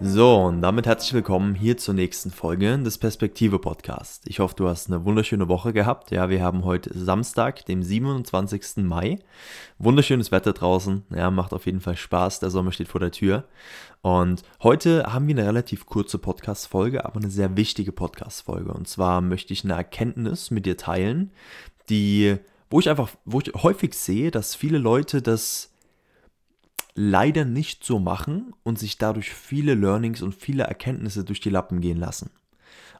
So, und damit herzlich willkommen hier zur nächsten Folge des Perspektive Podcast. Ich hoffe, du hast eine wunderschöne Woche gehabt. Ja, wir haben heute Samstag, dem 27. Mai. Wunderschönes Wetter draußen. Ja, macht auf jeden Fall Spaß. Der Sommer steht vor der Tür. Und heute haben wir eine relativ kurze Podcast-Folge, aber eine sehr wichtige Podcast-Folge. Und zwar möchte ich eine Erkenntnis mit dir teilen, die, wo ich einfach, wo ich häufig sehe, dass viele Leute das leider nicht so machen und sich dadurch viele Learnings und viele Erkenntnisse durch die Lappen gehen lassen.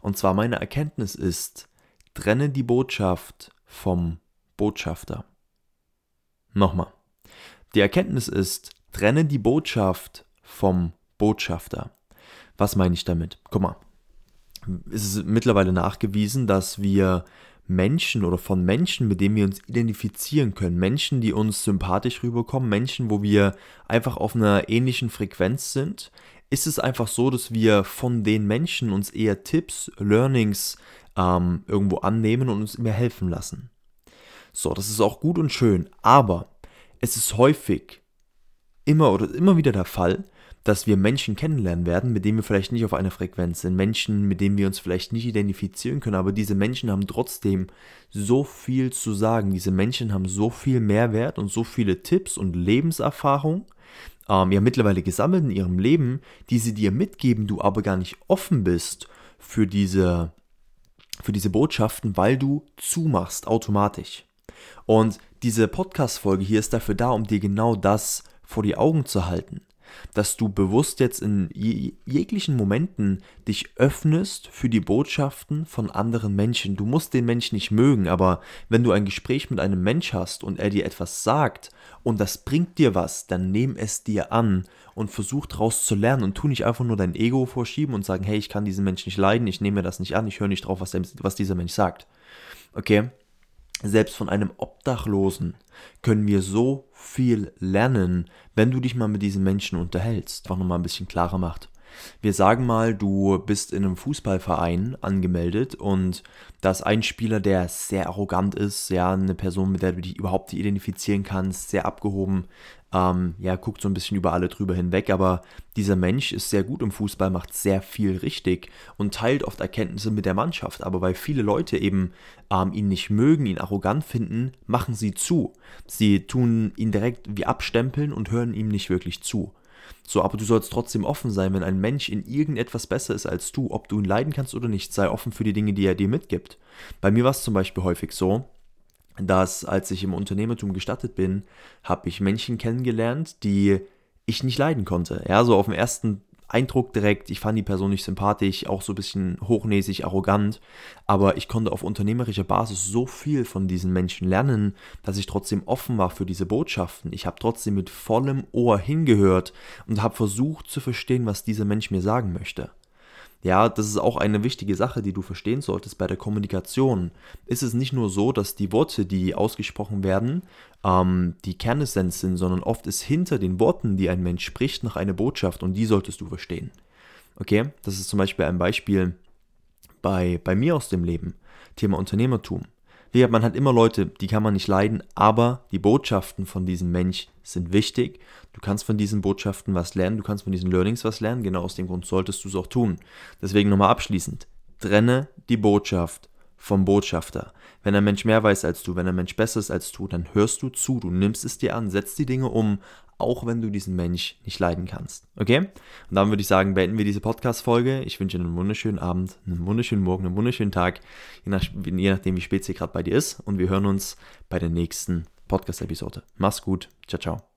Und zwar meine Erkenntnis ist, trenne die Botschaft vom Botschafter. Nochmal. Die Erkenntnis ist, trenne die Botschaft vom Botschafter. Was meine ich damit? Guck mal. Es ist mittlerweile nachgewiesen, dass wir Menschen oder von Menschen, mit denen wir uns identifizieren können. Menschen, die uns sympathisch rüberkommen, Menschen, wo wir einfach auf einer ähnlichen Frequenz sind, ist es einfach so, dass wir von den Menschen uns eher Tipps, Learnings ähm, irgendwo annehmen und uns immer helfen lassen. So, das ist auch gut und schön, aber es ist häufig immer oder immer wieder der Fall, dass wir Menschen kennenlernen werden, mit denen wir vielleicht nicht auf einer Frequenz sind, Menschen, mit denen wir uns vielleicht nicht identifizieren können, aber diese Menschen haben trotzdem so viel zu sagen. Diese Menschen haben so viel Mehrwert und so viele Tipps und Lebenserfahrung, ähm, ja mittlerweile gesammelt in ihrem Leben, die sie dir mitgeben, du aber gar nicht offen bist für diese, für diese Botschaften, weil du zumachst automatisch. Und diese Podcast-Folge hier ist dafür da, um dir genau das vor die Augen zu halten dass du bewusst jetzt in jeglichen Momenten dich öffnest für die Botschaften von anderen Menschen. Du musst den Menschen nicht mögen, aber wenn du ein Gespräch mit einem Mensch hast und er dir etwas sagt und das bringt dir was, dann nimm es dir an und versuch daraus zu lernen und tu nicht einfach nur dein Ego vorschieben und sagen, hey, ich kann diesen Menschen nicht leiden, ich nehme mir das nicht an, ich höre nicht drauf, was, der, was dieser Mensch sagt. Okay? Selbst von einem Obdachlosen können wir so viel lernen, wenn du dich mal mit diesen Menschen unterhältst. Einfach nochmal ein bisschen klarer macht. Wir sagen mal, du bist in einem Fußballverein angemeldet und da ist ein Spieler, der sehr arrogant ist, ja, eine Person, mit der du dich überhaupt identifizieren kannst, sehr abgehoben, ähm, ja, guckt so ein bisschen über alle drüber hinweg, aber dieser Mensch ist sehr gut im Fußball, macht sehr viel richtig und teilt oft Erkenntnisse mit der Mannschaft. Aber weil viele Leute eben ähm, ihn nicht mögen, ihn arrogant finden, machen sie zu. Sie tun ihn direkt wie abstempeln und hören ihm nicht wirklich zu. So, aber du sollst trotzdem offen sein, wenn ein Mensch in irgendetwas besser ist als du, ob du ihn leiden kannst oder nicht, sei offen für die Dinge, die er dir mitgibt. Bei mir war es zum Beispiel häufig so, dass als ich im Unternehmertum gestattet bin, habe ich Menschen kennengelernt, die ich nicht leiden konnte. Ja, so auf den ersten Eindruck direkt, ich fand die Person nicht sympathisch, auch so ein bisschen hochnäsig, arrogant, aber ich konnte auf unternehmerischer Basis so viel von diesen Menschen lernen, dass ich trotzdem offen war für diese Botschaften. Ich habe trotzdem mit vollem Ohr hingehört und habe versucht zu verstehen, was dieser Mensch mir sagen möchte. Ja, das ist auch eine wichtige Sache, die du verstehen solltest bei der Kommunikation. Ist es nicht nur so, dass die Worte, die ausgesprochen werden, ähm, die Kernessenz sind, sondern oft ist hinter den Worten, die ein Mensch spricht, noch eine Botschaft und die solltest du verstehen. Okay, das ist zum Beispiel ein Beispiel bei, bei mir aus dem Leben. Thema Unternehmertum. Wie man hat immer Leute, die kann man nicht leiden, aber die Botschaften von diesem Mensch sind wichtig. Du kannst von diesen Botschaften was lernen, du kannst von diesen Learnings was lernen. Genau aus dem Grund solltest du es auch tun. Deswegen nochmal abschließend. Trenne die Botschaft vom Botschafter. Wenn ein Mensch mehr weiß als du, wenn ein Mensch besser ist als du, dann hörst du zu, du nimmst es dir an, setzt die Dinge um, auch wenn du diesen Mensch nicht leiden kannst. Okay? Und dann würde ich sagen, beenden wir diese Podcast-Folge. Ich wünsche dir einen wunderschönen Abend, einen wunderschönen Morgen, einen wunderschönen Tag, je, nach, je nachdem, wie spät es hier gerade bei dir ist. Und wir hören uns bei der nächsten Podcast-Episode. Mach's gut. Ciao, ciao.